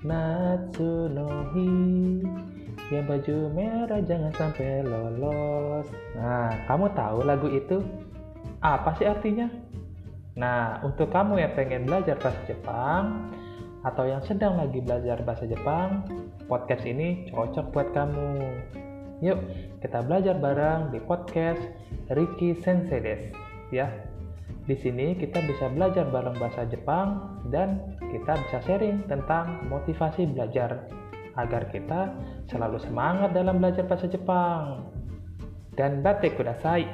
Natsunohi Yang baju merah jangan sampai lolos Nah, kamu tahu lagu itu? Apa sih artinya? Nah, untuk kamu yang pengen belajar bahasa Jepang Atau yang sedang lagi belajar bahasa Jepang Podcast ini cocok buat kamu Yuk, kita belajar bareng di podcast Riki Sensei ya. Di sini kita bisa belajar bareng bahasa Jepang dan kita bisa sharing tentang motivasi belajar agar kita selalu semangat dalam belajar bahasa Jepang. Dan batik kudasai.